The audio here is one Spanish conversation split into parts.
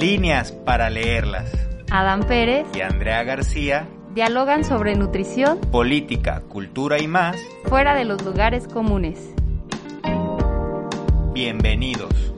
Líneas para leerlas. Adán Pérez Y Andrea García, dialogan sobre nutrición política, cultura y más. fuera de los lugares comunes. Bienvenidos.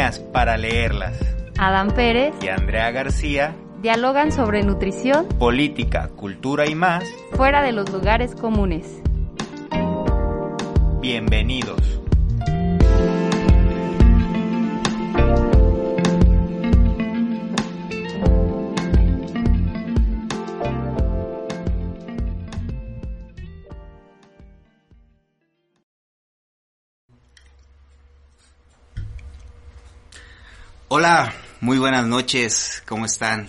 Líneas para leerlas. Adán Pérez Y Andrea García, dialogan sobre nutrición política, cultura y más. fuera de los lugares comunes. Bienvenidos. Hola, muy buenas noches, ¿cómo están?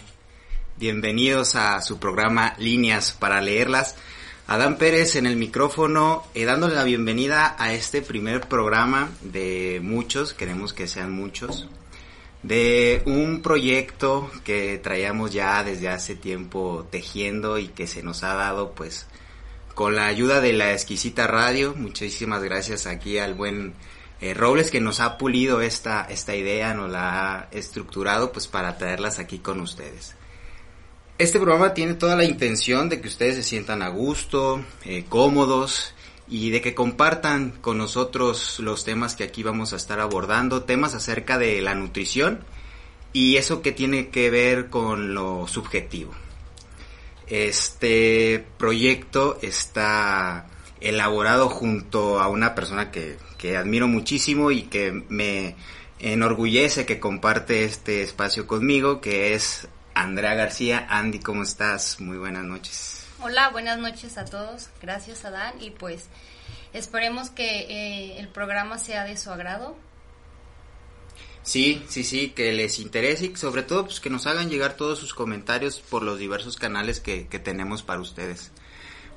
Bienvenidos a su programa Líneas para leerlas. Adán Pérez en el micrófono, eh, dándole la bienvenida a este primer programa de muchos, queremos que sean muchos, de un proyecto que traíamos ya desde hace tiempo tejiendo y que se nos ha dado pues con la ayuda de la exquisita radio. Muchísimas gracias aquí al buen eh, Robles que nos ha pulido esta, esta idea, nos la ha estructurado pues para traerlas aquí con ustedes. Este programa tiene toda la intención de que ustedes se sientan a gusto, eh, cómodos y de que compartan con nosotros los temas que aquí vamos a estar abordando, temas acerca de la nutrición y eso que tiene que ver con lo subjetivo. Este proyecto está elaborado junto a una persona que, que admiro muchísimo y que me enorgullece que comparte este espacio conmigo, que es Andrea García. Andy, ¿cómo estás? Muy buenas noches. Hola, buenas noches a todos. Gracias, Adán. Y pues esperemos que eh, el programa sea de su agrado. Sí, sí, sí, que les interese y sobre todo pues que nos hagan llegar todos sus comentarios por los diversos canales que, que tenemos para ustedes.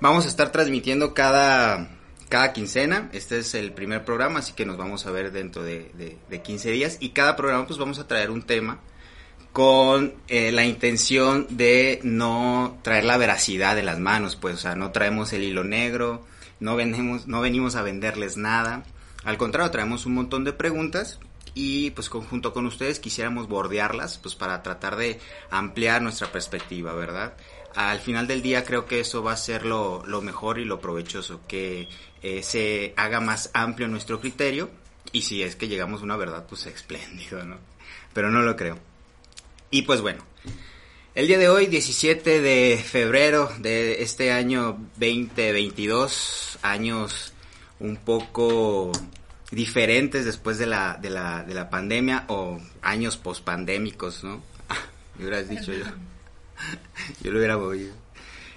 Vamos a estar transmitiendo cada, cada quincena, este es el primer programa, así que nos vamos a ver dentro de, de, de 15 días. Y cada programa pues vamos a traer un tema con eh, la intención de no traer la veracidad de las manos, pues, o sea, no traemos el hilo negro, no vendemos, no venimos a venderles nada, al contrario, traemos un montón de preguntas y pues junto con ustedes quisiéramos bordearlas, pues para tratar de ampliar nuestra perspectiva, ¿verdad? Al final del día creo que eso va a ser lo, lo mejor y lo provechoso, que eh, se haga más amplio nuestro criterio y si es que llegamos a una verdad, pues espléndido, ¿no? Pero no lo creo. Y pues bueno, el día de hoy, 17 de febrero de este año 2022, años un poco diferentes después de la, de la, de la pandemia o años pospandémicos, ¿no? me hubieras dicho yo. yo lo hubiera movido.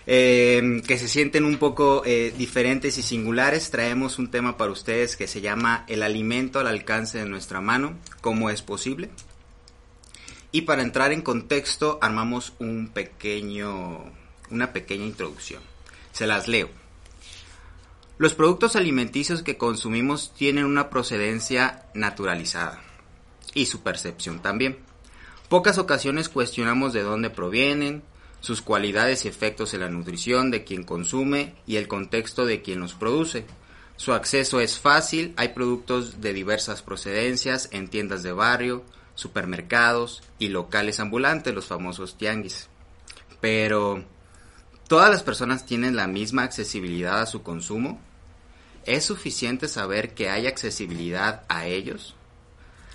Eh, que se sienten un poco eh, diferentes y singulares, traemos un tema para ustedes que se llama El alimento al alcance de nuestra mano, ¿cómo es posible? Y para entrar en contexto armamos un pequeño, una pequeña introducción. Se las leo. Los productos alimenticios que consumimos tienen una procedencia naturalizada y su percepción también. Pocas ocasiones cuestionamos de dónde provienen, sus cualidades y efectos en la nutrición de quien consume y el contexto de quien los produce. Su acceso es fácil, hay productos de diversas procedencias en tiendas de barrio, supermercados y locales ambulantes, los famosos tianguis. Pero, ¿todas las personas tienen la misma accesibilidad a su consumo? ¿Es suficiente saber que hay accesibilidad a ellos?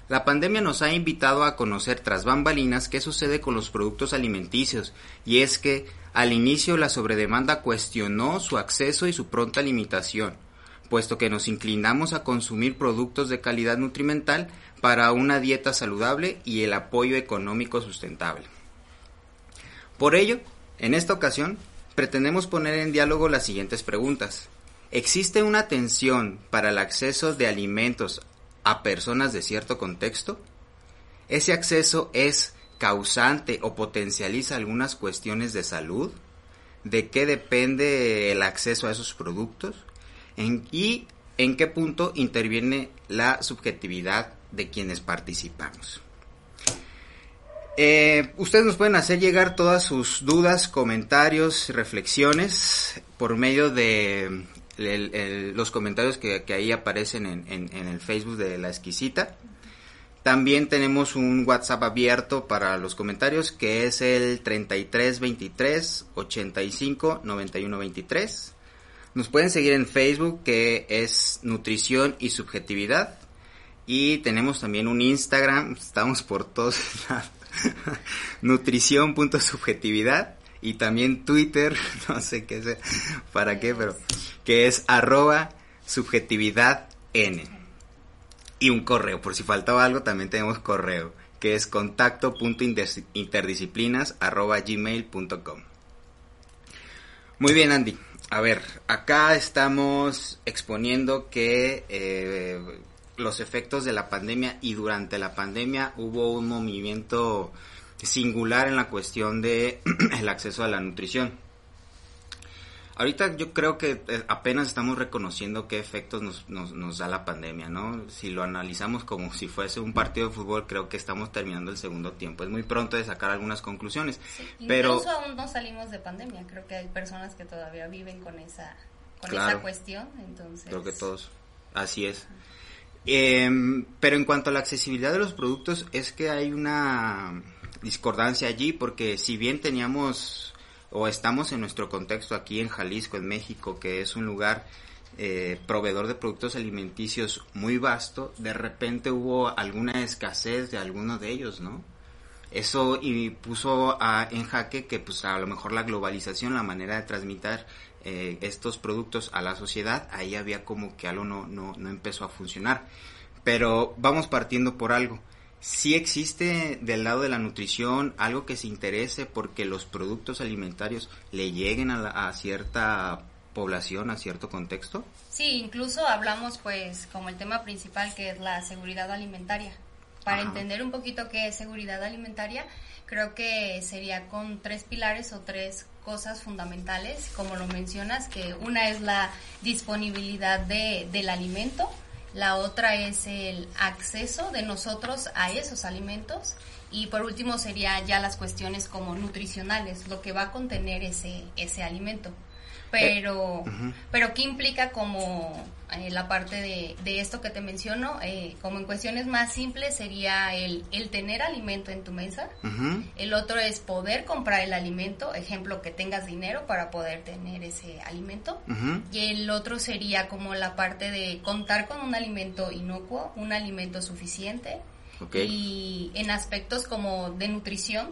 La pandemia nos ha invitado a conocer tras bambalinas qué sucede con los productos alimenticios, y es que al inicio la sobredemanda cuestionó su acceso y su pronta limitación, puesto que nos inclinamos a consumir productos de calidad nutrimental para una dieta saludable y el apoyo económico sustentable. Por ello, en esta ocasión, pretendemos poner en diálogo las siguientes preguntas. ¿Existe una tensión para el acceso de alimentos a personas de cierto contexto? ¿Ese acceso es causante o potencializa algunas cuestiones de salud? ¿De qué depende el acceso a esos productos? ¿Y en qué punto interviene la subjetividad de quienes participamos? Eh, ustedes nos pueden hacer llegar todas sus dudas, comentarios, reflexiones por medio de los comentarios que, ahí aparecen en, el Facebook de La Exquisita. También tenemos un WhatsApp abierto para los comentarios que es el 3323 85 91 23. Nos pueden seguir en Facebook que es Nutrición y Subjetividad. Y tenemos también un Instagram, estamos por todos lados. Nutrición.subjetividad y también Twitter, no sé qué es, para qué, pero que es arroba subjetividad n. Y un correo, por si faltaba algo, también tenemos correo, que es contacto.interdisciplinas arroba gmail.com. Muy bien, Andy. A ver, acá estamos exponiendo que eh, los efectos de la pandemia y durante la pandemia hubo un movimiento singular en la cuestión de el acceso a la nutrición. Ahorita yo creo que eh, apenas estamos reconociendo qué efectos nos, nos, da la pandemia, ¿no? Si lo analizamos como si fuese un partido de fútbol, creo que estamos terminando el segundo tiempo. Es muy pronto de sacar algunas conclusiones. pero incluso aún no salimos de pandemia. Creo que hay personas que todavía viven con esa, con esa cuestión. Entonces... Creo que todos. Así es. Em, pero en cuanto a la accesibilidad de los productos, es que hay una discordancia allí porque si bien teníamos o estamos en nuestro contexto aquí en Jalisco, en México, que es un lugar eh, proveedor de productos alimenticios muy vasto, de repente hubo alguna escasez de algunos de ellos, ¿no? Eso y puso a, en jaque que pues a lo mejor la globalización, la manera de transmitir eh, estos productos a la sociedad, ahí había como que algo no, no, no empezó a funcionar. Pero vamos partiendo por algo si existe del lado de la nutrición algo que se interese porque los productos alimentarios le lleguen a, cierta población, a cierto contexto? Sí, incluso hablamos pues como el tema principal que es la seguridad alimentaria. Para entender un poquito qué es seguridad alimentaria, creo que sería con tres pilares o tres cosas fundamentales, como lo mencionas, que una es la disponibilidad de, del alimento, la otra es el acceso de nosotros a esos alimentos y por último sería ya las cuestiones como nutricionales, lo que va a contener ese, ese alimento. Pero, eh, pero ¿qué implica como eh, la parte de, de, esto que te menciono? Eh, como en cuestiones más simples sería el, el tener alimento en tu mesa. El otro es poder comprar el alimento, ejemplo, que tengas dinero para poder tener ese alimento. Y el otro sería como la parte de contar con un alimento inocuo, un alimento suficiente. Y en aspectos como de nutrición,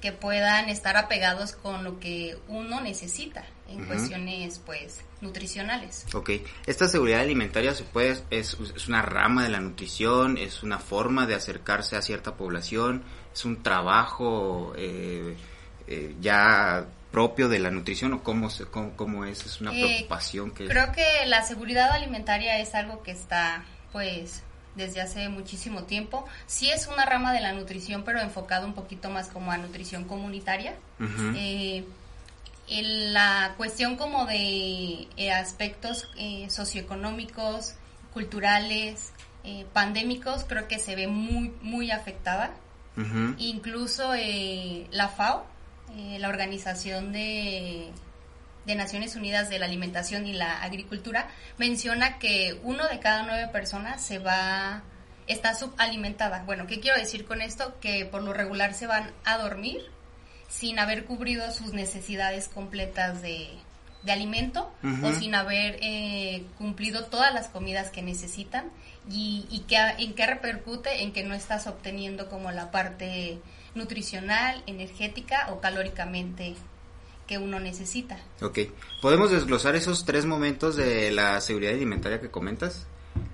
que puedan estar apegados con lo que uno necesita en cuestiones pues nutricionales. Ok, esta seguridad alimentaria se puede, es, es, una rama de la nutrición, es una forma de acercarse a cierta población, es un trabajo eh, eh, ya propio de la nutrición o cómo, se, cómo, es, es una eh, preocupación que... Creo que la seguridad alimentaria es algo que está pues desde hace muchísimo tiempo. Sí es una rama de la nutrición, pero enfocado un poquito más como a nutrición comunitaria. Eh, la cuestión como de eh, aspectos eh, socioeconómicos, culturales, pandémicos, creo que se ve muy, muy afectada. Incluso la FAO, la Organización de de Naciones Unidas de la Alimentación y la Agricultura menciona que uno de cada nueve personas se va está subalimentada. Bueno, ¿qué quiero decir con esto? Que por lo regular se van a dormir sin haber cubrido sus necesidades completas de, de alimento o sin haber eh, cumplido todas las comidas que necesitan y, y que, en qué repercute en que no estás obteniendo como la parte nutricional, energética o calóricamente que uno necesita. Ok, ¿podemos desglosar esos tres momentos de la seguridad alimentaria que comentas?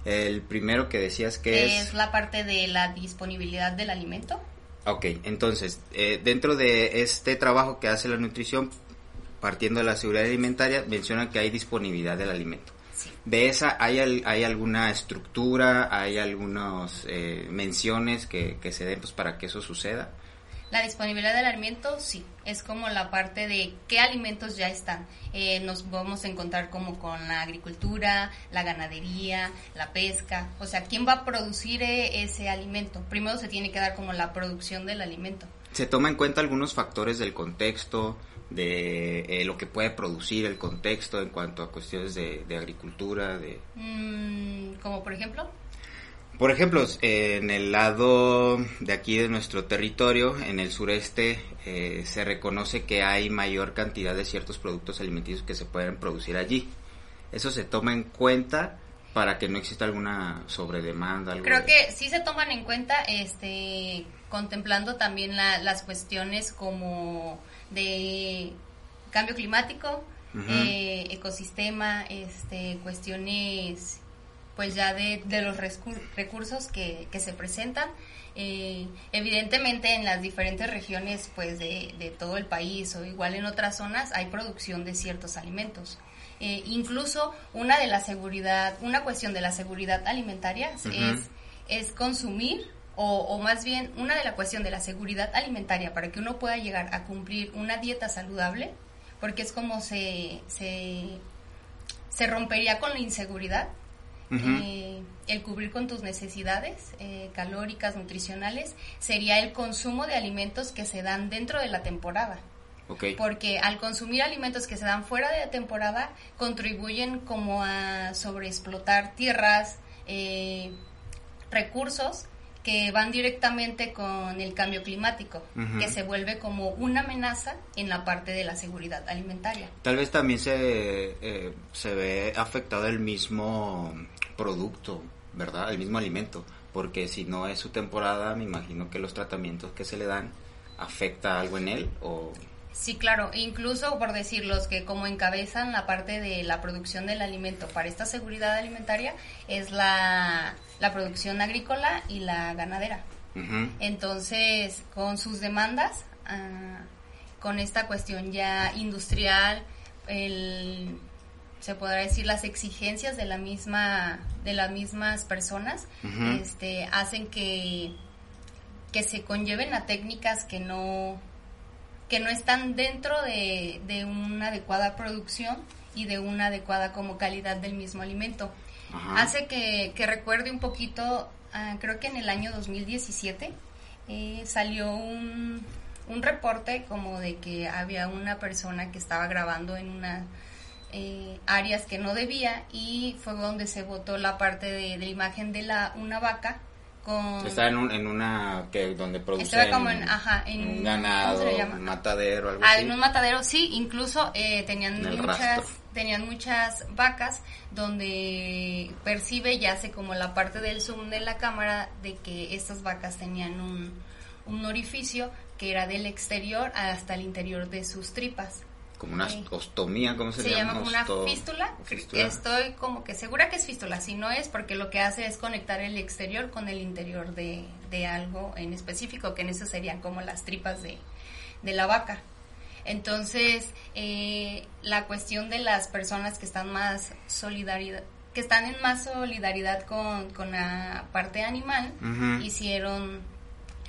El primero que decías que es... Es la parte de la disponibilidad del alimento. Ok, entonces, eh, dentro de este trabajo que hace la nutrición, partiendo de la seguridad alimentaria, menciona que hay disponibilidad del alimento. De esa, ¿hay, ¿hay alguna estructura, hay algunas eh, menciones que, que se den pues, para que eso suceda? La disponibilidad del alimento, sí, es como la parte de qué alimentos ya están. Eh, nos vamos a encontrar como con la agricultura, la ganadería, la pesca, o sea, ¿quién va a producir eh, ese alimento? Primero se tiene que dar como la producción del alimento. ¿Se toma en cuenta algunos factores del contexto, de eh, lo que puede producir el contexto en cuanto a cuestiones de, agricultura? de mm, Como por ejemplo. Por ejemplo, en el lado de aquí de nuestro territorio, en el sureste, eh, se reconoce que hay mayor cantidad de ciertos productos alimenticios que se pueden producir allí. Eso se toma en cuenta para que no exista alguna sobredemanda. Creo que sí se toman en cuenta, este, contemplando también las cuestiones como de cambio climático, eh, ecosistema, este, cuestiones pues ya de, los recursos que, se presentan. Eh, evidentemente en las diferentes regiones pues de, todo el país o igual en otras zonas hay producción de ciertos alimentos. Eh, incluso una de la seguridad, una cuestión de la seguridad alimentaria es, es consumir o, o, más bien una de la cuestión de la seguridad alimentaria para que uno pueda llegar a cumplir una dieta saludable, porque es como se, se, se rompería con la inseguridad eh, el cubrir con tus necesidades eh, calóricas, nutricionales, sería el consumo de alimentos que se dan dentro de la temporada. Porque al consumir alimentos que se dan fuera de la temporada, contribuyen como a sobreexplotar tierras, eh, recursos que van directamente con el cambio climático, que se vuelve como una amenaza en la parte de la seguridad alimentaria. Tal vez también se, se ve afectado el mismo producto, ¿verdad? El mismo alimento, porque si no es su temporada, me imagino que los tratamientos que se le dan afecta algo en él o Sí, claro, incluso por decir los que como encabezan la parte de la producción del alimento para esta seguridad alimentaria es la, producción agrícola y la ganadera. Entonces, con sus demandas, ah, con esta cuestión ya industrial, el se podrá decir las exigencias de la misma de las mismas personas este hacen que que se conlleven a técnicas que no que no están dentro de, de una adecuada producción y de una adecuada como calidad del mismo alimento. Hace que, que, recuerde un poquito ah, creo que en el año 2017 eh, salió un, un reporte como de que había una persona que estaba grabando en una eh, áreas que no debía y fue donde se votó la parte de, la imagen de la una vaca con está en, una que donde produce en, un ganado un matadero algo ah, así. en un matadero sí incluso eh, tenían muchas tenían muchas vacas donde percibe ya hace como la parte del zoom de la cámara de que estas vacas tenían un, un orificio que era del exterior hasta el interior de sus tripas como una ostomía, ¿cómo se, se llama? Se llama una fístula. Estoy como que segura que es fístula, si no es porque lo que hace es conectar el exterior con el interior de, de algo en específico, que en eso serían como las tripas de, de la vaca. Entonces, eh, la cuestión de las personas que están más solidaridad, que están en más solidaridad con, con la parte animal, hicieron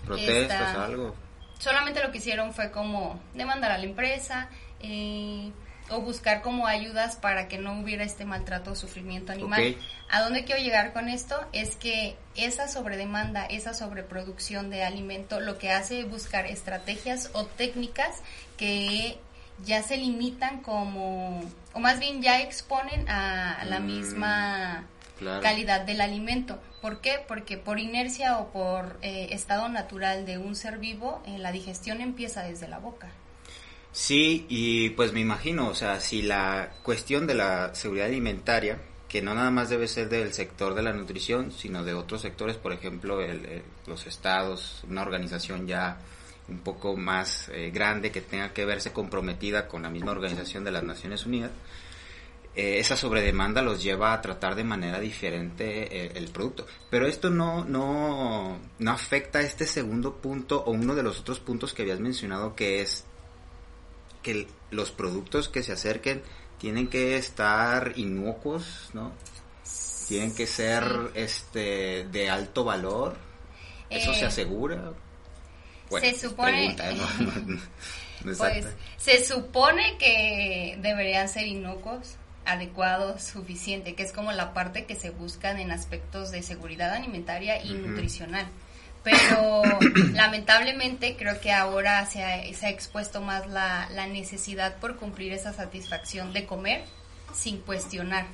protestas, algo. Solamente lo que hicieron fue como demandar a la empresa, eh, o buscar como ayudas para que no hubiera este maltrato o sufrimiento animal. ¿A dónde quiero llegar con esto? Es que esa sobredemanda, esa sobreproducción de alimento, lo que hace es buscar estrategias o técnicas que ya se limitan como, o más bien ya exponen a la mm, misma calidad del alimento. ¿Por qué? Porque por inercia o por eh, estado natural de un ser vivo, eh, la digestión empieza desde la boca. Sí, y pues me imagino, o sea, si la cuestión de la seguridad alimentaria, que no nada más debe ser del sector de la nutrición, sino de otros sectores, por ejemplo, el, los estados, una organización ya un poco más eh, grande que tenga que verse comprometida con la misma organización de las Naciones Unidas, eh, esa sobredemanda los lleva a tratar de manera diferente eh, el producto. Pero esto no, no, no afecta a este segundo punto o uno de los otros puntos que habías mencionado que es que los productos que se acerquen tienen que estar inocuos, ¿no? Tienen que ser este de alto valor. ¿Eso se asegura? se supone pues se supone que deberían ser inocuos adecuado, suficiente, que es como la parte que se buscan en aspectos de seguridad alimentaria y nutricional. Pero lamentablemente creo que ahora se ha, se ha expuesto más la, la, necesidad por cumplir esa satisfacción de comer sin cuestionar.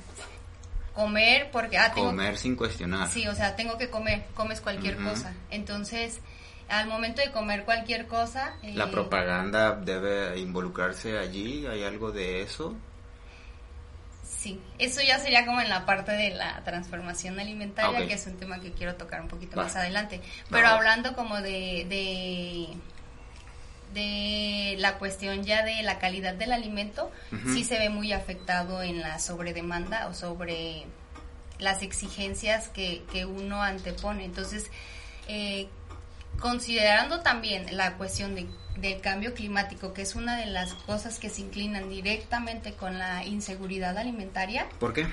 Comer porque... Ah, comer sin cuestionar. Sí, o sea, tengo que comer, comes cualquier cosa. Entonces, al momento de comer cualquier cosa... ¿La eh, propaganda debe involucrarse allí? ¿Hay algo de eso? Sí, eso ya sería como en la parte de la transformación alimentaria, que es un tema que quiero tocar un poquito más adelante. Pero hablando como de, de, la cuestión ya de la calidad del alimento, sí se ve muy afectado en la sobredemanda o sobre las exigencias que, que uno antepone. Entonces, eh, considerando también la cuestión de, del cambio climático, que es una de las cosas que se inclinan directamente con la inseguridad alimentaria. ¿Por qué?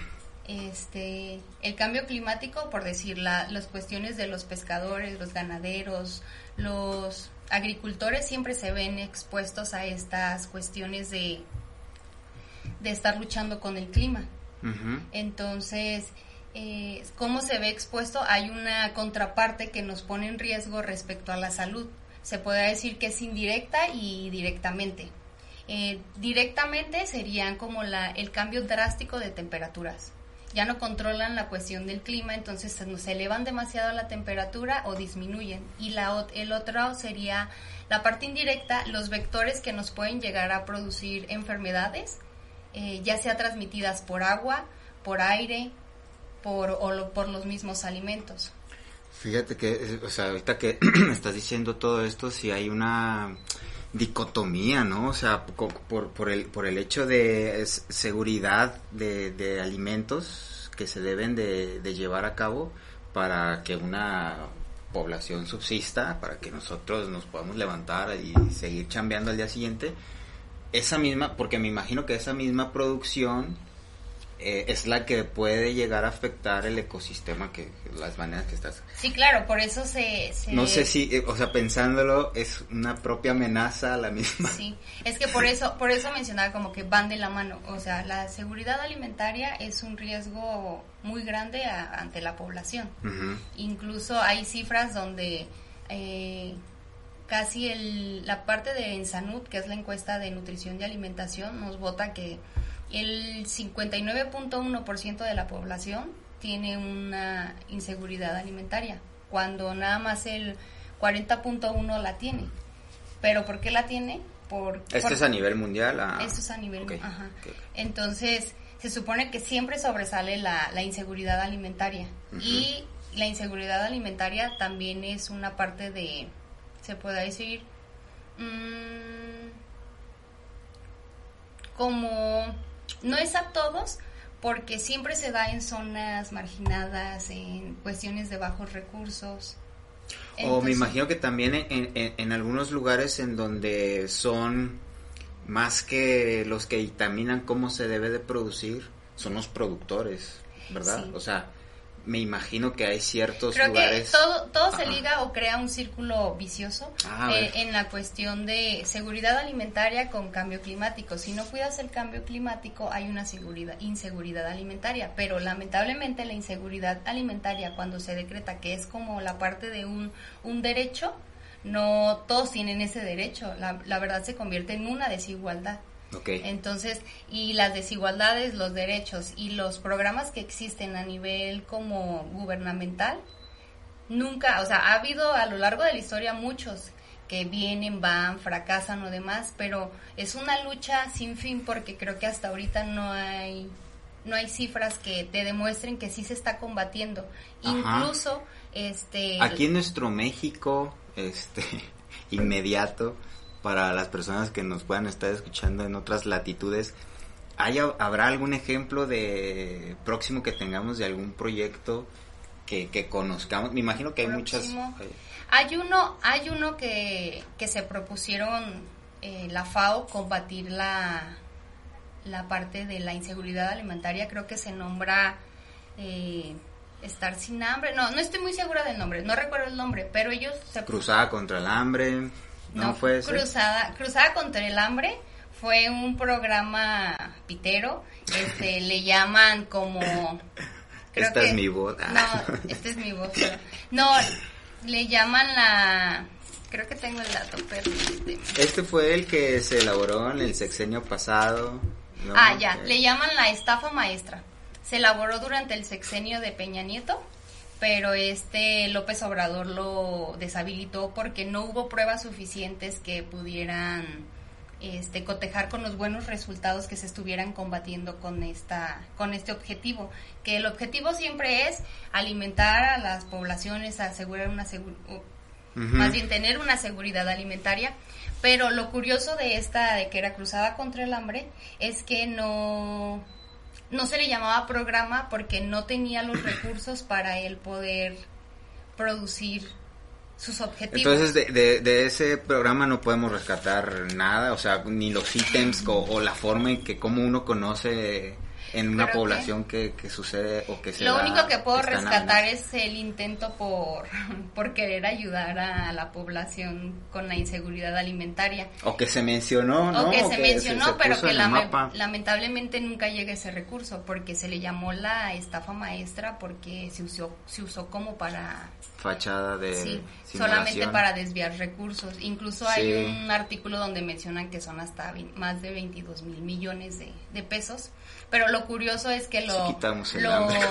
Este, el cambio climático, por decir, la, las cuestiones de los pescadores, los ganaderos, los agricultores siempre se ven expuestos a estas cuestiones de, de estar luchando con el clima. Entonces, eh, cómo se ve expuesto, hay una contraparte que nos pone en riesgo respecto a la salud. Se puede decir que es indirecta y directamente. Eh, directamente serían como la, el cambio drástico de temperaturas. Ya no controlan la cuestión del clima, entonces se, elevan demasiado la temperatura o disminuyen. Y la, el otro sería la parte indirecta, los vectores que nos pueden llegar a producir enfermedades, eh, ya sea transmitidas por agua, por aire, por, o por los mismos alimentos. Fíjate que, o sea, ahorita que estás diciendo todo esto, si hay una dicotomía, ¿no? O sea, por, por, el, por el hecho de seguridad de, de alimentos que se deben de, de llevar a cabo para que una población subsista, para que nosotros nos podamos levantar y seguir chambeando al día siguiente, esa misma, porque me imagino que esa misma producción eh, es la que puede llegar a afectar el ecosistema que las maneras que estás. Sí, claro, por eso se... No sé si, eh, o sea, pensándolo, es una propia amenaza a la misma. Sí, es que por eso, por eso mencionaba como que van de la mano, o sea, la seguridad alimentaria es un riesgo muy grande ante la población. Incluso hay cifras donde... Eh, casi el, la parte de Ensanud, que es la encuesta de nutrición y alimentación, nos vota que el 59.1% de la población tiene una inseguridad alimentaria, cuando nada más el 40.1 la tiene. ¿Pero por qué la tiene? Por, ¿Esto es a nivel mundial? Ah, Esto es a nivel Ajá. Entonces, se supone que siempre sobresale la, la inseguridad alimentaria. Y la inseguridad alimentaria también es una parte de, se puede decir, mmm, como no es a todos, porque siempre se da en zonas marginadas, en cuestiones de bajos recursos. o me imagino que también en, en, algunos lugares en donde son más que los que dictaminan cómo se debe de producir, son los productores, ¿verdad? O sea, me imagino que hay ciertos Creo lugares. Que todo, todo se liga o crea un círculo vicioso ah, eh, en la cuestión de seguridad alimentaria con cambio climático. Si no cuidas el cambio climático, hay una seguridad, inseguridad alimentaria. Pero lamentablemente la inseguridad alimentaria, cuando se decreta que es como la parte de un, un derecho, no todos tienen ese derecho. La, la verdad se convierte en una desigualdad. Entonces, y las desigualdades, los derechos y los programas que existen a nivel como gubernamental, nunca, o sea, ha habido a lo largo de la historia muchos que vienen, van, fracasan o demás, pero es una lucha sin fin porque creo que hasta ahorita no hay no hay cifras que te demuestren que sí se está combatiendo. Incluso este aquí en nuestro México este inmediato para las personas que nos puedan estar escuchando en otras latitudes ¿hay, habrá algún ejemplo de próximo que tengamos de algún proyecto que, que conozcamos me imagino que hay muchas hay uno, hay uno que, que se propusieron eh, la FAO combatir la, la parte de la inseguridad alimentaria, creo que se nombra eh, estar sin hambre, no, no estoy muy segura del nombre, no recuerdo el nombre, pero ellos se cruzada contra el hambre, no, fue cruzada, cruzada contra el hambre fue un programa pitero, este le llaman como esta es mi voz. No, esta es mi voz. No, le llaman la... Creo que tengo el dato, pero... Este fue el que se elaboró en el sexenio pasado. Ah, ya, le llaman la estafa maestra. Se elaboró durante el sexenio de Peña Nieto, pero este López Obrador lo deshabilitó porque no hubo pruebas suficientes que pudieran este, cotejar con los buenos resultados que se estuvieran combatiendo con esta con este objetivo que el objetivo siempre es alimentar a las poblaciones asegurar una más bien tener una seguridad alimentaria pero lo curioso de esta de que era cruzada contra el hambre es que no no se le llamaba programa porque no tenía los recursos para él poder producir sus objetivos. Entonces, de, de, ese programa no podemos rescatar nada, o sea, ni los ítems o, la forma en que como uno conoce en una población que, que, sucede o que se Lo único que puedo rescatar es el intento por, por querer ayudar a la población con la inseguridad alimentaria. O que se mencionó, ¿no? O que se mencionó, pero que lamentablemente nunca llega ese recurso porque se le llamó la estafa maestra porque se usó, se usó como para fachada de sí, solamente para desviar recursos. Incluso hay un artículo donde mencionan que son hasta más de 22 mil millones de, de, pesos. Pero lo curioso es que lo... Si quitamos el hambre.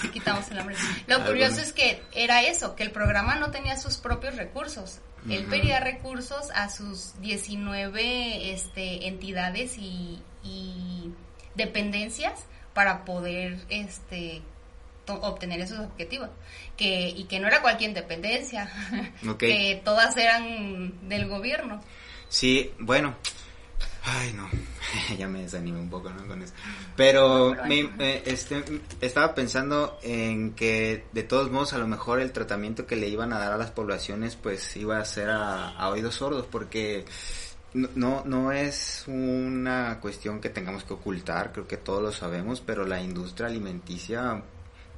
Si quitamos el hambre. Lo curioso es que era eso, que el programa no tenía sus propios recursos. Él pedía recursos a sus 19 este, entidades y, y dependencias para poder este obtener esos objetivos que y que no era cualquier dependencia que todas eran del gobierno. Sí bueno ay no ya me desanimé un poco ¿no? con eso pero me, eh, este estaba pensando en que de todos modos a lo mejor el tratamiento que le iban a dar a las poblaciones pues iba a ser a, a oídos sordos porque no, no es una cuestión que tengamos que ocultar, creo que todos lo sabemos, pero la industria alimenticia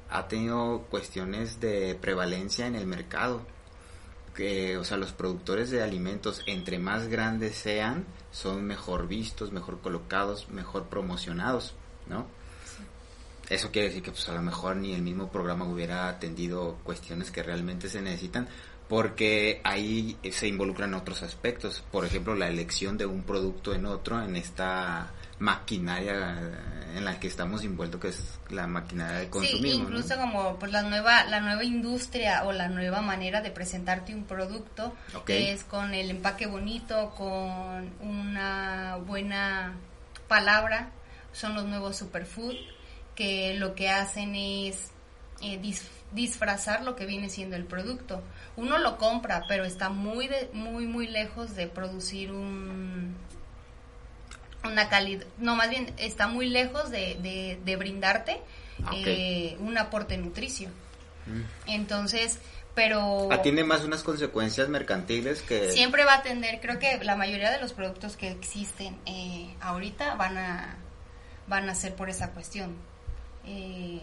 ha tenido cuestiones de prevalencia en el mercado. Que, o sea, los productores de alimentos, entre más grandes sean, son mejor vistos, mejor colocados, mejor promocionados, ¿no? Eso quiere decir que pues a lo mejor ni el mismo programa hubiera atendido cuestiones que realmente se necesitan, porque ahí se involucran otros aspectos, por ejemplo, la elección de un producto en otro en esta maquinaria en la que estamos envueltos, que es la maquinaria de consumismo. Sí, incluso como pues la nueva la nueva industria o la nueva manera de presentarte un producto que es con el empaque bonito, con una buena palabra, son los nuevos superfood que lo que hacen es eh, disfrazar lo que viene siendo el producto. Uno lo compra, pero está muy de, muy muy lejos de producir un una calidad, no, más bien está muy lejos de, de, brindarte ah, eh, un aporte nutricio. Mm. Entonces, pero... Atiende más unas consecuencias mercantiles que... Siempre va a atender, creo que la mayoría de los productos que existen eh, ahorita van a, van a ser por esa cuestión. Eh,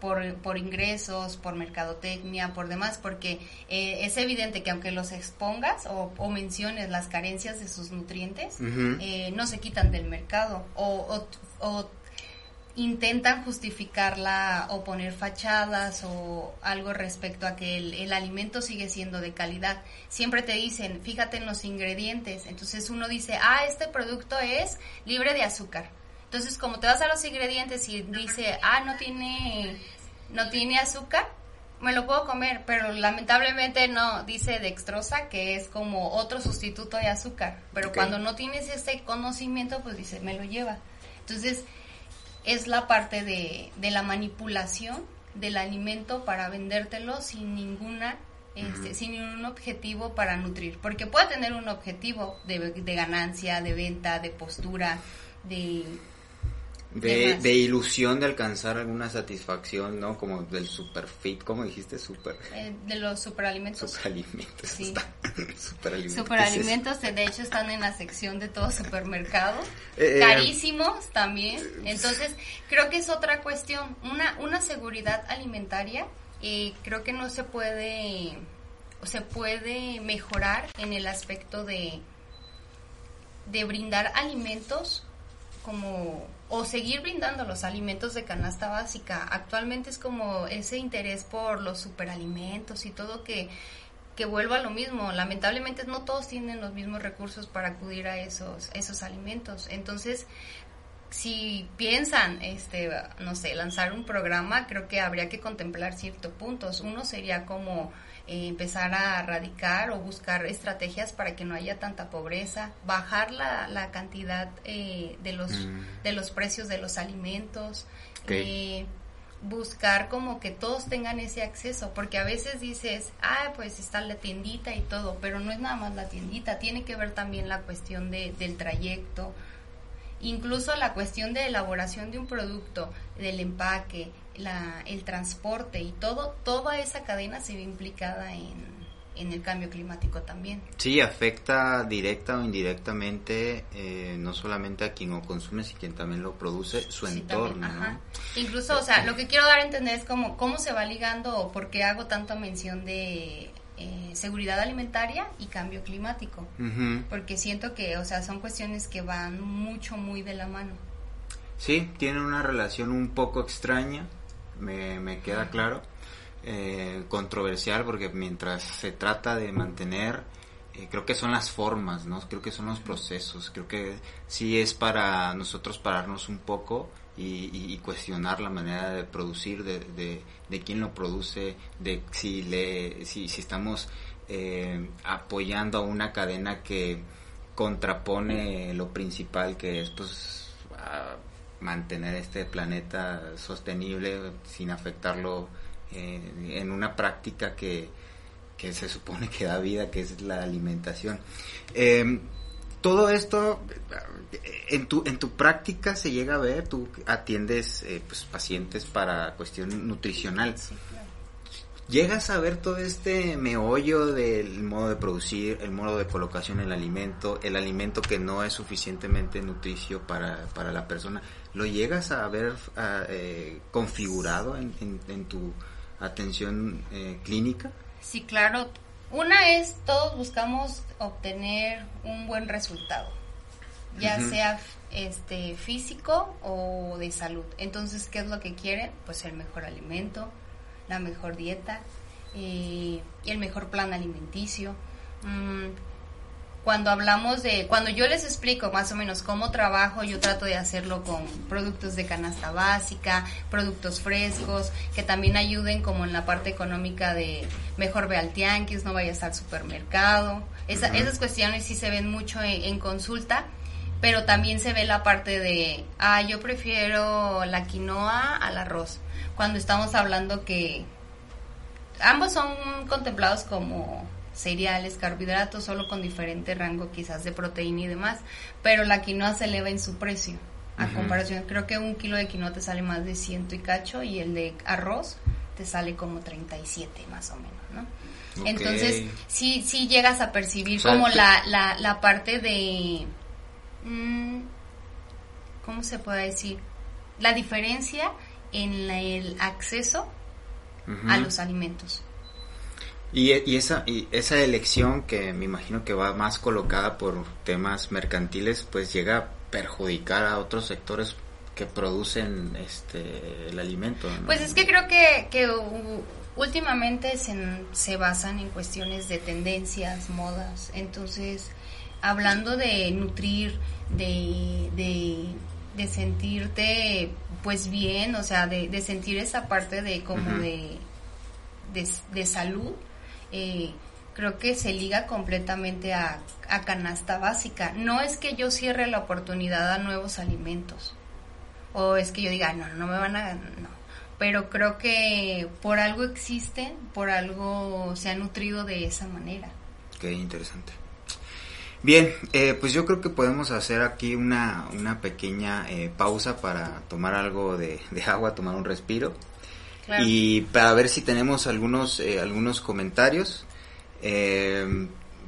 por, por ingresos, por mercadotecnia, por demás, porque eh, es evidente que aunque los expongas o, menciones las carencias de sus nutrientes, eh, no se quitan del mercado o, o, intentan justificarla o poner fachadas o algo respecto a que el, el, alimento sigue siendo de calidad. Siempre te dicen, fíjate en los ingredientes. Entonces uno dice, ah, este producto es libre de azúcar entonces, como te vas a los ingredientes y dice, ah, no tiene, no tiene azúcar, me lo puedo comer, pero lamentablemente no, dice dextrosa, que es como otro sustituto de azúcar, pero cuando no tienes ese conocimiento, pues dice, me lo lleva. Entonces, es la parte de, de la manipulación del alimento para vendértelo sin ninguna este, sin ningún objetivo para nutrir, porque puede tener un objetivo de, de ganancia, de venta, de postura, de De, ilusión de alcanzar alguna satisfacción, ¿no? Como del super fit, ¿cómo dijiste? Super, eh, de los superalimentos. superalimentos. Sí. está. superalimentos. Superalimentos, de hecho, están en la sección de todo supermercado. Eh, Carísimos también. Entonces, creo que es otra cuestión. Una, una seguridad alimentaria, eh, creo que no se puede, se puede mejorar en el aspecto de, de brindar alimentos como o seguir brindando los alimentos de canasta básica. Actualmente es como ese interés por los superalimentos y todo que que vuelva a lo mismo. Lamentablemente no todos tienen los mismos recursos para acudir a esos esos alimentos. Entonces, si piensan, este, no sé, lanzar un programa, creo que habría que contemplar ciertos puntos. Uno sería como eh, empezar a erradicar o buscar estrategias para que no haya tanta pobreza, bajar la, la cantidad eh, de los Mm. de los precios de los alimentos, Ok. eh, buscar como que todos tengan ese acceso, porque a veces dices, ah, pues está la tiendita y todo, pero no es nada más la tiendita, tiene que ver también la cuestión de, del trayecto, incluso la cuestión de elaboración de un producto, del empaque, la, el transporte y todo, toda esa cadena se ve implicada en, en el cambio climático también. Sí, afecta directa o indirectamente eh, no solamente a quien lo consume, sino quien también lo produce, su Sí, entorno. ¿no? Incluso, o sea, lo que quiero dar a entender es como cómo se va ligando o por qué hago tanta mención de eh, seguridad alimentaria y cambio climático. Porque siento que, o sea, son cuestiones que van mucho, muy de la mano. Sí, tienen una relación un poco extraña, me, me queda claro, eh, controversial porque mientras se trata de mantener, eh, creo que son las formas, ¿no? Creo que son los procesos, creo que sí es para nosotros pararnos un poco y, y- cuestionar la manera de producir, de, de, quién lo produce, de si, le, si, si estamos eh, apoyando a una cadena que contrapone lo principal que es pues mantener este planeta sostenible sin afectarlo eh, en una práctica que, que se supone que da vida, que es la alimentación. Eh, todo esto en tu en tu práctica se llega a ver, tú atiendes eh, pues, pacientes para cuestión nutricional. Llegas a ver todo este meollo del modo de producir, el modo de colocación del alimento, el alimento que no es suficientemente nutricio para, para la persona. ¿Lo llegas a ver eh, configurado en, en- en tu atención eh, clínica? Sí, claro. Una es, todos buscamos obtener un buen resultado, ya sea este físico o de salud. Entonces, ¿qué es lo que quieren? Pues el mejor alimento, la mejor dieta eh, y el mejor plan alimenticio. Mm, cuando hablamos de, cuando yo les explico más o menos cómo trabajo, yo trato de hacerlo con productos de canasta básica, productos frescos, que también ayuden como en la parte económica de mejor ve al tianguis, no vayas al supermercado. Esa- Ujú. Esas cuestiones sí se ven mucho en, en consulta, pero también se ve la parte de, ah, yo prefiero la quinoa al arroz, cuando estamos hablando que ambos son contemplados como cereales, carbohidratos, solo con diferente rango quizás de proteína y demás, pero la quinoa se eleva en su precio. A comparación, creo que un kilo de quinoa te sale más de ciento y cacho y el de arroz te sale como 37 más o menos, ¿no? Entonces, sí, sí llegas a percibir O sea, como la, la, la parte de... mm, ¿Cómo se puede decir? La diferencia en la- el acceso a los alimentos. Y, y esa y esa elección que me imagino que va más colocada por temas mercantiles, pues llega a perjudicar a otros sectores que producen este el alimento. ¿no? Pues es que creo que, que últimamente se, se basan en cuestiones de tendencias, modas. Entonces, hablando de nutrir, de, de, de sentirte pues bien, o sea, de, de sentir esa parte de como Ujú. de de, salud, eh, creo que se liga completamente a, a, canasta básica. No es que yo cierre la oportunidad a nuevos alimentos, o es que yo diga, no, no me van a... No. Pero creo que por algo existen, por algo se ha nutrido de esa manera. Qué interesante. Bien, eh, pues yo creo que podemos hacer aquí una, una pequeña eh, pausa para tomar algo de, agua, tomar un respiro. Y para ver si tenemos algunos, eh, algunos comentarios.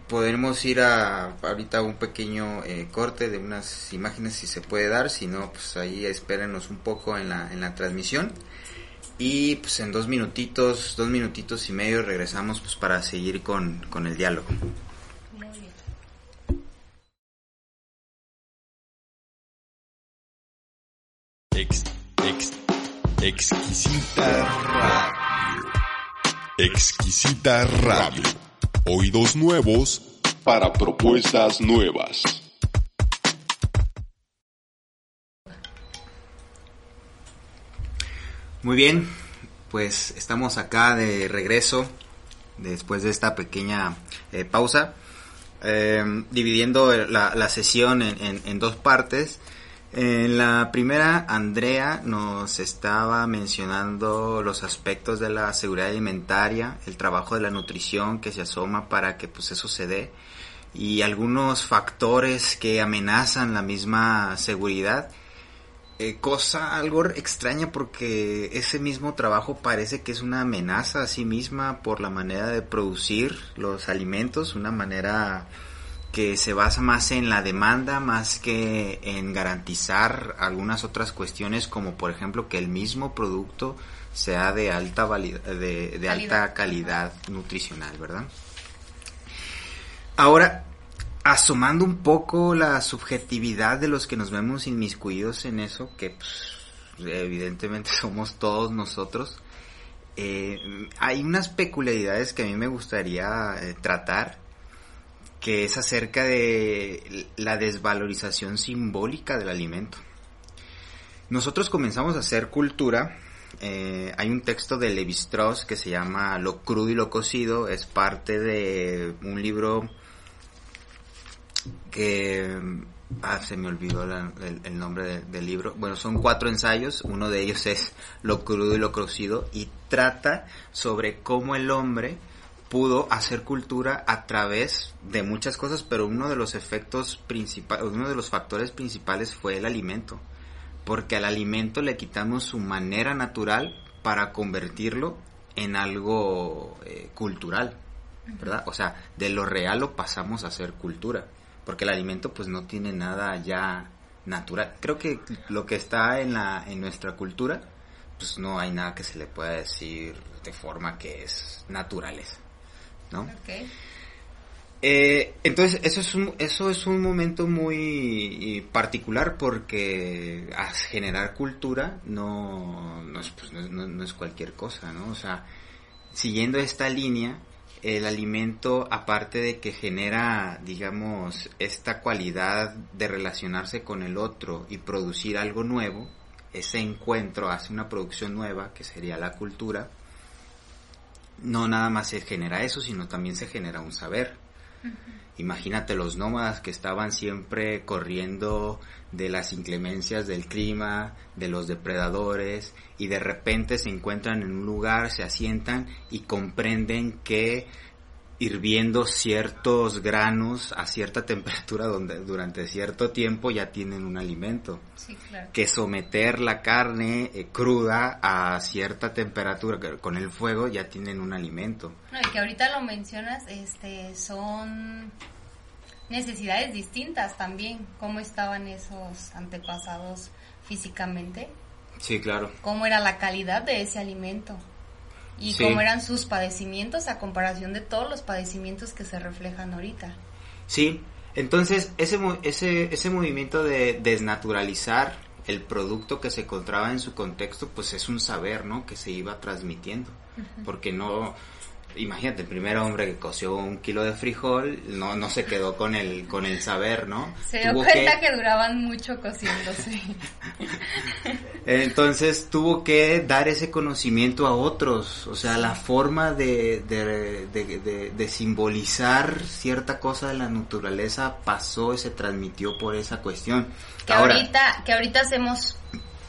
podemos ir a ahorita un pequeño corte de unas imágenes si se puede dar, si no, pues ahí espérenos un poco en la, en la transmisión. Y pues en dos minutitos, dos minutitos y medio regresamos pues para seguir con, con el diálogo. Exquisita Radio. Exquisita Radio. Oídos nuevos para propuestas nuevas. Muy bien, pues estamos acá de regreso después de esta pequeña eh, pausa, eh, dividiendo la, sesión en dos partes. En la primera, Andrea nos estaba mencionando los aspectos de la seguridad alimentaria, el trabajo de la nutrición que se asoma para que pues eso se dé y algunos factores que amenazan la misma seguridad. Eh, cosa algo extraña porque ese mismo trabajo parece que es una amenaza a sí misma por la manera de producir los alimentos, una manera que se basa más en la demanda más que en garantizar algunas otras cuestiones como por ejemplo que el mismo producto sea de alta de, de alta calidad nutricional, ¿verdad? Ahora, asomando un poco la subjetividad de los que nos vemos inmiscuidos en eso, que pues, evidentemente somos todos nosotros, eh, hay unas peculiaridades que a mí me gustaría eh, tratar que es acerca de la desvalorización simbólica del alimento. Nosotros comenzamos a hacer cultura. Eh, hay un texto de Levi Strauss que se llama Lo crudo y lo cocido. Es parte de un libro que... Ah, se me olvidó el, nombre del libro. Bueno, son cuatro ensayos. Uno de ellos es Lo crudo y lo cocido. Y trata sobre cómo el hombre pudo hacer cultura a través de muchas cosas, pero uno de los efectos principales, uno de los factores principales fue el alimento, porque al alimento le quitamos su manera natural para convertirlo en algo eh, cultural, ¿verdad? O sea, de lo real lo pasamos a hacer cultura, porque el alimento pues no tiene nada ya natural. Creo que lo que está en la en nuestra cultura pues no hay nada que se le pueda decir de forma que es naturaleza. ¿No? Eh, entonces, eso es, un, eso es un momento muy particular porque generar cultura no, no, es, pues, no, es cualquier cosa, ¿no? O sea, siguiendo esta línea, el alimento, aparte de que genera, digamos, esta cualidad de relacionarse con el otro y producir algo nuevo, ese encuentro hace una producción nueva, que sería la cultura, no nada más se genera eso, sino también se genera un saber. Imagínate los nómadas que estaban siempre corriendo de las inclemencias del clima, de los depredadores, y de repente se encuentran en un lugar, se asientan y comprenden que hirviendo ciertos granos a cierta temperatura donde durante cierto tiempo ya tienen un alimento. Que someter la carne eh, cruda a cierta temperatura con el fuego ya tienen un alimento. No, y que ahorita lo mencionas, este, son necesidades distintas también. ¿Cómo estaban esos antepasados físicamente? Sí, claro. ¿Cómo era la calidad de ese alimento? Y cómo eran sus padecimientos a comparación de todos los padecimientos que se reflejan ahorita. Sí, entonces ese, ese, ese movimiento de desnaturalizar el producto que se encontraba en su contexto, pues es un saber, ¿no? Que se iba transmitiendo, porque no... imagínate, el primer hombre que coció un kilo de frijol no, no se quedó con el, con el saber, ¿no? Se dio cuenta que... duraban mucho cociéndose. Entonces tuvo que dar ese conocimiento a otros, o sea, la forma de, de, simbolizar cierta cosa de la naturaleza pasó y se transmitió por esa cuestión. Que ahorita, que ahorita hacemos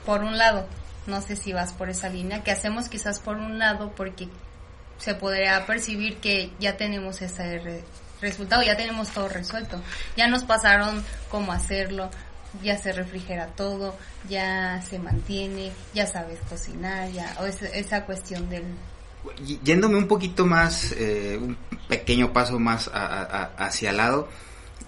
por un lado, no sé si vas por esa línea, que hacemos quizás por un lado porque se podría percibir que ya tenemos ese resultado, ya tenemos todo resuelto. Ya nos pasaron cómo hacerlo, ya se refrigera todo, ya se mantiene, ya sabes cocinar, ya, o esa cuestión del... Yéndome un poquito más, eh, un pequeño paso más hacia el lado,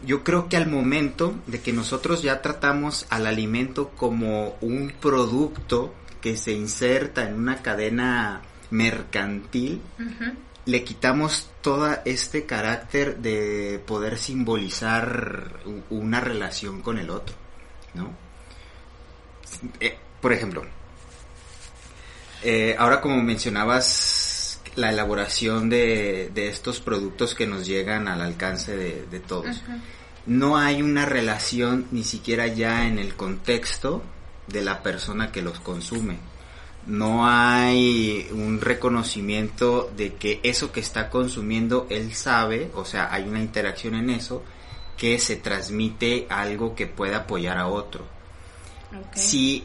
yo creo que al momento de que nosotros ya tratamos al alimento como un producto que se inserta en una cadena mercantil, le quitamos todo este carácter de poder simbolizar una relación con el otro, ¿no? Eh, por ejemplo, eh, ahora como mencionabas la elaboración de, estos productos que nos llegan al alcance de, todos, no hay una relación ni siquiera ya en el contexto de la persona que los consume no hay un reconocimiento de que eso que está consumiendo él sabe, o sea, hay una interacción en eso que se transmite algo que pueda apoyar a otro. Si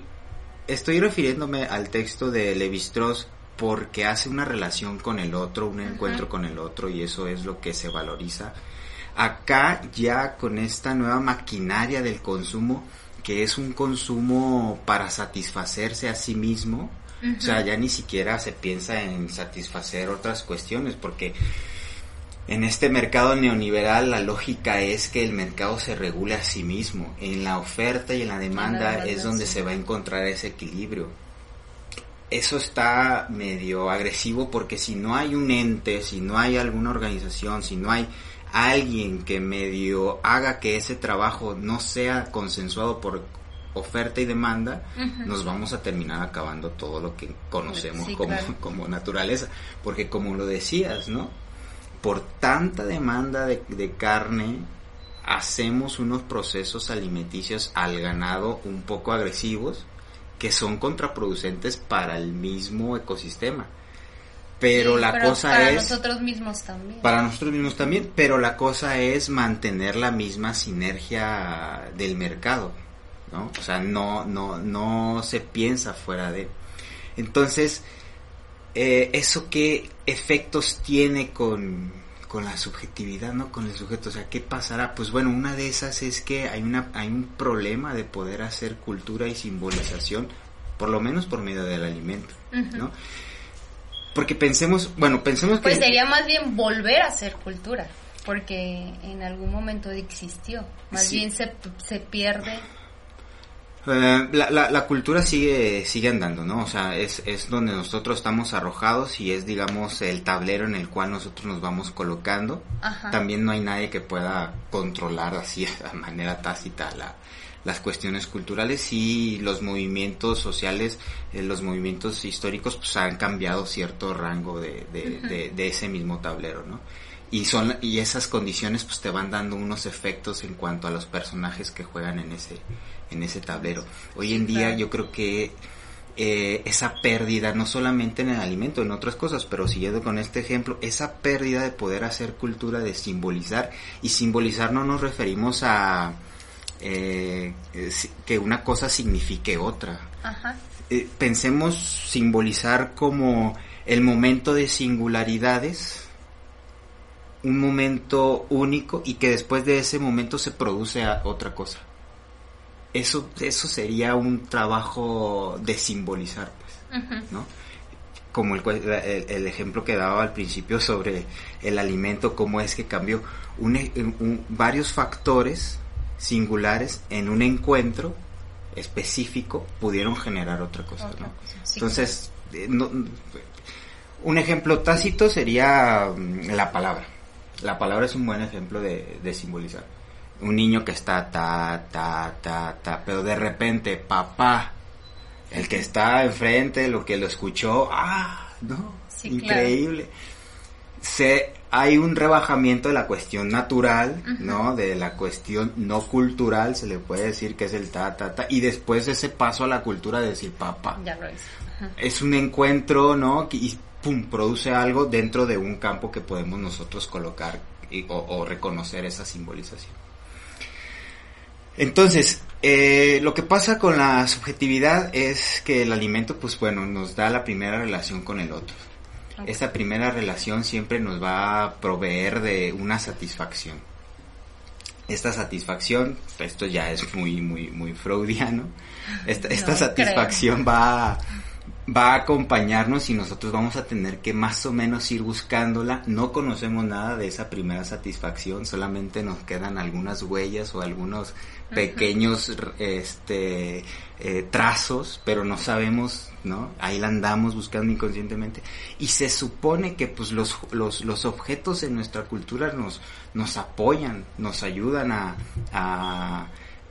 estoy refiriéndome al texto de Levi Strauss porque hace una relación con el otro, un encuentro con el otro y eso es lo que se valoriza. Acá ya con esta nueva maquinaria del consumo que es un consumo para satisfacerse a sí mismo, o sea, ya ni siquiera se piensa en satisfacer otras cuestiones, porque en este mercado neoliberal la lógica es que el mercado se regule a sí mismo. En la oferta y en la demanda es donde se va a encontrar ese equilibrio. Eso está medio agresivo porque si no hay un ente, si no hay alguna organización, si no hay alguien que medio haga que ese trabajo no sea consensuado por oferta y demanda, nos vamos a terminar acabando todo lo que conocemos como, como naturaleza. Porque como lo decías, ¿no? Por tanta demanda de, de carne, hacemos unos procesos alimenticios al ganado un poco agresivos que son contraproducentes para el mismo ecosistema. Pero la cosa para es... Para nosotros mismos también. Para nosotros mismos también, pero la cosa es mantener la misma sinergia del mercado. ¿No? O sea, no, no, no se piensa fuera de. Entonces, eh, ¿eso qué efectos tiene con, con la subjetividad, ¿no? Con el sujeto, o sea, ¿qué pasará? Pues bueno, una de esas es que hay, una, hay un problema de poder hacer cultura y simbolización, por lo menos por medio del alimento, ¿no? Porque pensemos, bueno, pensemos pues que... Pues sería más bien volver a hacer cultura, porque en algún momento existió, más bien se, se pierde eh, la, la, cultura sigue, sigue andando, ¿no? O sea, es, es donde nosotros estamos arrojados y es, digamos, el tablero en el cual nosotros nos vamos colocando. También no hay nadie que pueda controlar así de manera tácita la, las cuestiones culturales y los movimientos sociales, eh, los movimientos históricos, pues han cambiado cierto rango de, de, de ese mismo tablero, ¿no? y son y esas condiciones pues te van dando unos efectos en cuanto a los personajes que juegan en ese en ese tablero. Hoy en día yo creo que eh, esa pérdida no solamente en el alimento en otras cosas pero siguiendo con este ejemplo esa pérdida de poder hacer cultura de simbolizar y simbolizar no nos referimos a eh, que una cosa signifique otra. Eh, pensemos simbolizar como el momento de singularidades un momento único y que después de ese momento se produce otra cosa. Eso, eso sería un trabajo de simbolizar, pues, ¿no? Como el, el, ejemplo que daba al principio sobre el alimento, cómo es que cambió un, varios factores singulares en un encuentro específico pudieron generar otra cosa, ¿no? Entonces, eh, un ejemplo tácito sería mm, la palabra la palabra es un buen ejemplo de, simbolizar. Un niño que está ta, ta, ta, ta, pero de repente, papá, el que está enfrente, lo que lo escuchó, ah, no, increíble. se hay un rebajamiento de la cuestión natural, ¿no? De la cuestión no cultural, se le puede decir que es el ta, ta, ta, y después ese paso a la cultura de decir papá. Ya lo es. Es un encuentro, ¿no? Y pum, produce algo dentro de un campo que podemos nosotros colocar y- o, o reconocer esa simbolización. Entonces, eh, lo que pasa con la subjetividad es que el alimento, pues bueno, nos da la primera relación con el otro. Esta primera relación siempre nos va a proveer de una satisfacción. Esta satisfacción, esto ya es muy, muy, muy freudiano. Esta, esta No satisfacción va, va a acompañarnos y nosotros vamos a tener que más o menos ir buscándola. No conocemos nada de esa primera satisfacción, solamente nos quedan algunas huellas o algunos pequeños este eh, trazos, pero no sabemos, ¿no? Ahí la andamos buscando inconscientemente. Y se supone que pues los, los, los objetos en nuestra cultura nos, nos apoyan, nos ayudan a, a,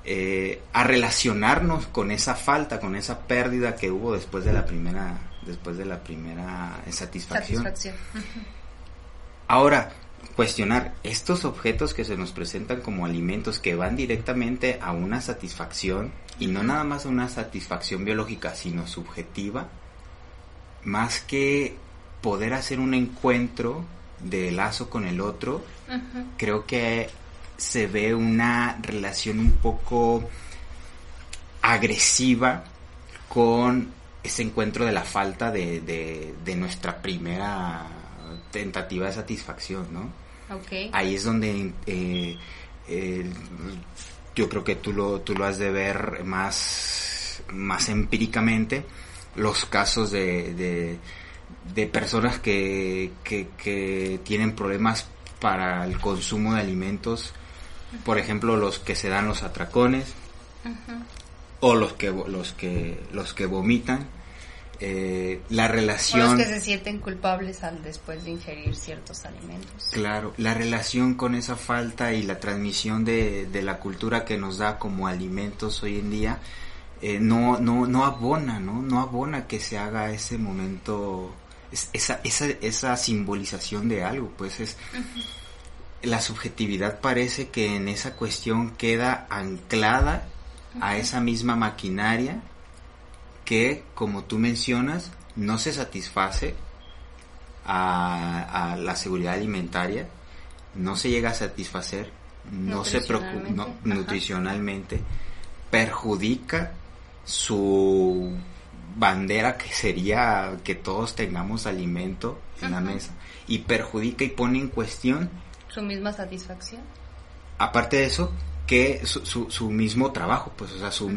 eh, a relacionarnos con esa falta, con esa pérdida que hubo después de la primera, después de la primera satisfacción. Satisfacción. Ahora, cuestionar estos objetos que se nos presentan como alimentos que van directamente a una satisfacción y no nada más a una satisfacción biológica, sino subjetiva, más que poder hacer un encuentro de lazo con el otro, Ujú. creo que se ve una relación un poco agresiva con ese encuentro de la falta de, de, de nuestra primera tentativa de satisfacción, ¿no? Ok. Ahí es donde eh, el- yo creo que tú lo, tú lo has de ver más, más empíricamente, los casos de, de, de personas que, que, que tienen problemas para el consumo de alimentos, por ejemplo, los que se dan los atracones, o los que los que los que vomitan eh, la O los relación que se sienten culpables al después de ingerir ciertos alimentos. claro la relación con esa falta y la transmisión de, de la cultura que nos da como alimentos hoy en día eh, no no no abona no no abona que se haga ese momento es- esa esa esa simbolización de algo pues es la subjetividad parece que en esa cuestión queda anclada a esa misma maquinaria que, como tú mencionas, no se satisface a, a la seguridad alimentaria, no se llega a satisfacer, no se preocupa Nutricionalmente, no, ajá. nutricionalmente, perjudica su bandera que sería que todos tengamos alimento en la mesa y perjudica y pone en cuestión Su misma satisfacción. aparte de eso, que su, su, su mismo trabajo, pues, o sea, su,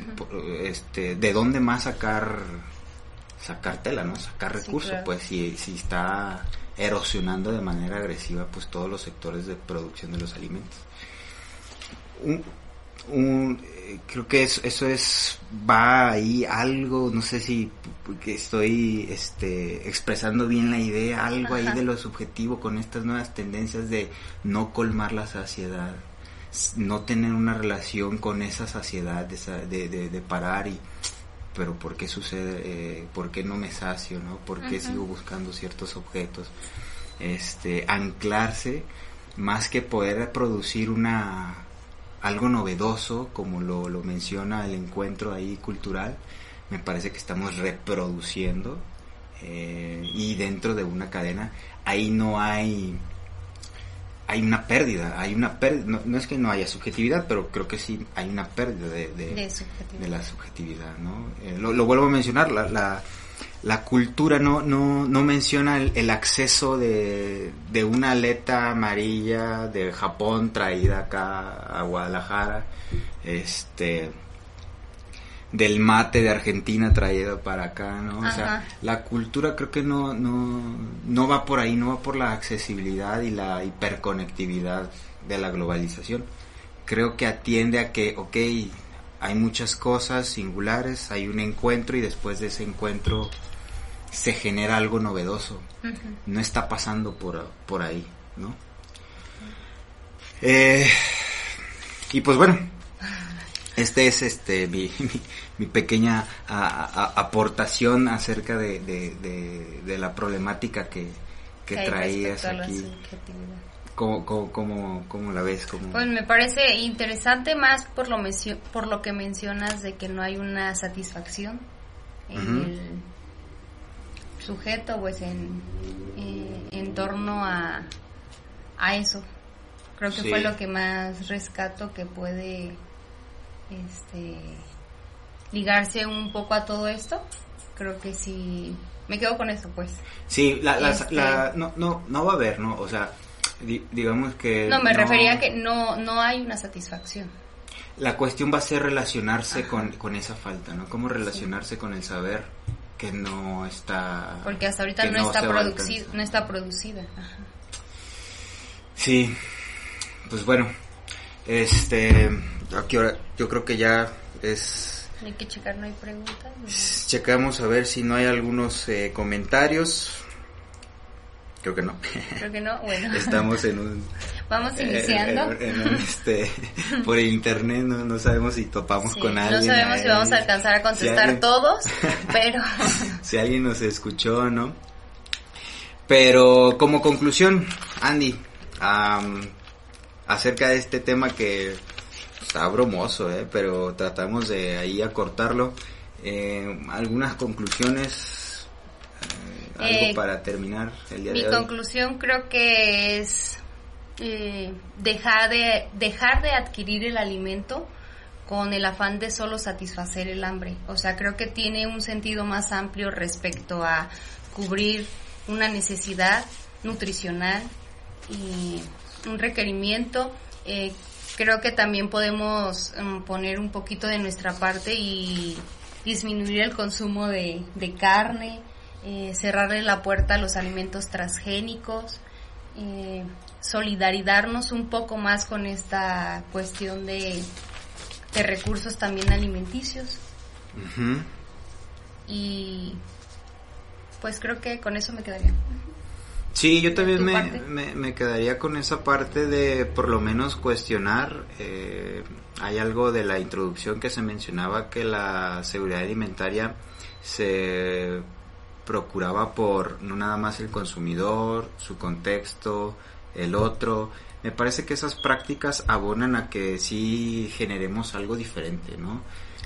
este, de dónde más sacar, sacar tela, ¿no? Sacar Sí, recursos, claro. pues, si, si está erosionando de manera agresiva, pues, todos los sectores de producción de los alimentos. Un, un, creo que eso, eso es, va ahí algo, no sé si que estoy este, expresando bien la idea, algo ahí de lo subjetivo con estas nuevas tendencias de no colmar la saciedad, no tener una relación con esa saciedad, de, de, de- de parar y, pero ¿por qué sucede? Eh, ¿Por qué no me sacio? ¿no? ¿Por qué sigo buscando ciertos objetos? Este, anclarse más que poder producir una algo novedoso como lo, lo menciona el encuentro ahí cultural me parece que estamos reproduciendo eh, y dentro de una cadena ahí no hay hay una pérdida hay una pérdida no, no es que no haya subjetividad pero creo que sí hay una pérdida de, de- De subjetividad. de la subjetividad, ¿no? Eh, lo, lo vuelvo a mencionar, la, la, la cultura no, no, no menciona el, el acceso de, de una aleta amarilla de Japón traída acá a Guadalajara, este del mate de Argentina traído para acá, ¿no? O sea, la cultura creo que no, no, no va por ahí, no va por la accesibilidad y la hiperconectividad de la globalización. Creo que atiende a que, ok, hay muchas cosas singulares, hay un encuentro y después de ese encuentro se genera algo novedoso. No está pasando por, por ahí, ¿no? Eh, y pues bueno, este es este mi, mi, mi pequeña a- a- aportación acerca de, de- de- de la problemática que, que traías aquí. ¿Cómo, cómo, cómo, cómo la ves? ¿Cómo- Pues me parece interesante más por lo, por lo que mencionas de que no hay una satisfacción en el sujeto, pues en, eh, en torno a, a eso. Creo que Sí. fue lo que más rescato que puede este, ligarse un poco a todo esto. Creo que sí, me quedo con eso, pues. Sí, la, la- Este- la- no, no, no va a haber, ¿no? O sea, di- digamos que... No, me refería a que no, no hay una satisfacción. La cuestión va a ser relacionarse con, con esa falta, ¿no? Cómo relacionarse con el saber que no está... Porque hasta ahorita no, está se va a producido, alcanzar. no está producida. Ajá. Sí, pues bueno, este, aquí ahora yo creo que ya es, Hay que checar, no hay preguntas. checamos a ver si no hay algunos eh, comentarios. Creo que no. Creo que no. Bueno, Estamos en un vamos en- iniciando. en- en un, este, por internet, no, no sabemos si topamos Sí, con no alguien. sabemos si vamos a alcanzar a Si contestar alguien- todos, pero si alguien nos escuchó no. Pero como conclusión, Andy, am, acerca de este tema que está bromoso, ¿eh? pero tratamos de ahí acortarlo, eh, algunas conclusiones, eh, algo Eh, para terminar el día mi de hoy. conclusión creo que es eh, dejar de dejar de adquirir el alimento con el afán de solo satisfacer el hambre. O sea, creo que tiene un sentido más amplio respecto a cubrir una necesidad nutricional y un requerimiento. Eh, creo que también podemos mm, poner un poquito de nuestra parte y disminuir el consumo de, de carne, eh, cerrarle la puerta a los alimentos transgénicos, eh, solidarizarnos un poco más con esta cuestión de, de recursos también alimenticios y pues creo que con eso me quedaría. Sí, yo ¿De también me, me, me quedaría con esa parte de por lo menos cuestionar. eh, hay algo de la introducción que se mencionaba que la seguridad alimentaria se procuraba por no nada más el consumidor, su contexto, el otro. Me parece que esas prácticas abonan a que sí generemos algo diferente, ¿no?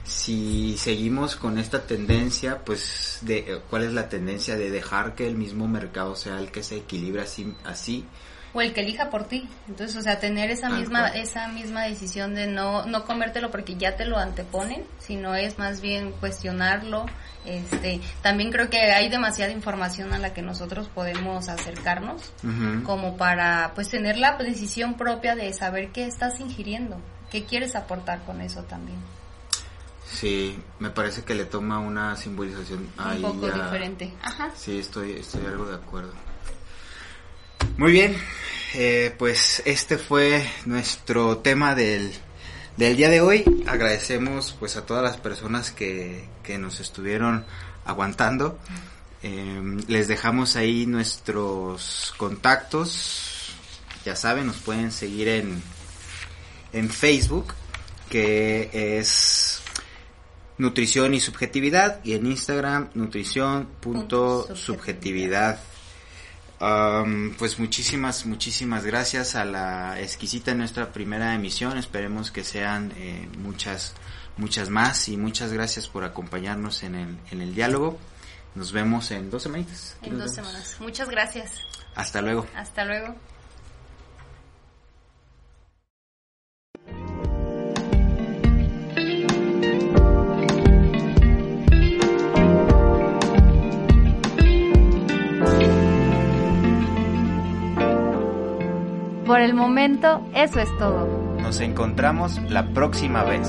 si seguimos con esta tendencia, pues, de eh, cuál es la tendencia de dejar que el mismo mercado sea el que se equilibre así, así O el que elija por ti. Entonces, o sea, tener esa Tal misma cual. esa misma decisión de no no comértelo porque ya te lo anteponen, sino es más bien cuestionarlo. Este, también creo que hay demasiada información a la que nosotros podemos acercarnos como para pues tener la decisión propia de saber qué estás ingiriendo, qué quieres aportar con eso también. Sí, me parece que le toma una simbolización ahí Un poco ya- diferente. Ajá. Sí, estoy, estoy algo de acuerdo. Muy bien, eh, pues este fue nuestro tema del, del día de hoy. Agradecemos pues a todas las personas que, que nos estuvieron aguantando. Eh, les dejamos ahí nuestros contactos. Ya saben, nos pueden seguir en, en Facebook, que es Nutrición y Subjetividad, y en Instagram, nutrición.subjetividad. Am, pues muchísimas, muchísimas gracias a la exquisita nuestra primera emisión. Esperemos que sean eh, muchas, muchas más y muchas gracias por acompañarnos en el, en el diálogo. Nos vemos en dos semanitas. En dos vemos. semanas. Muchas gracias. Hasta luego. Hasta luego. Por el momento, eso es todo. Nos encontramos la próxima vez.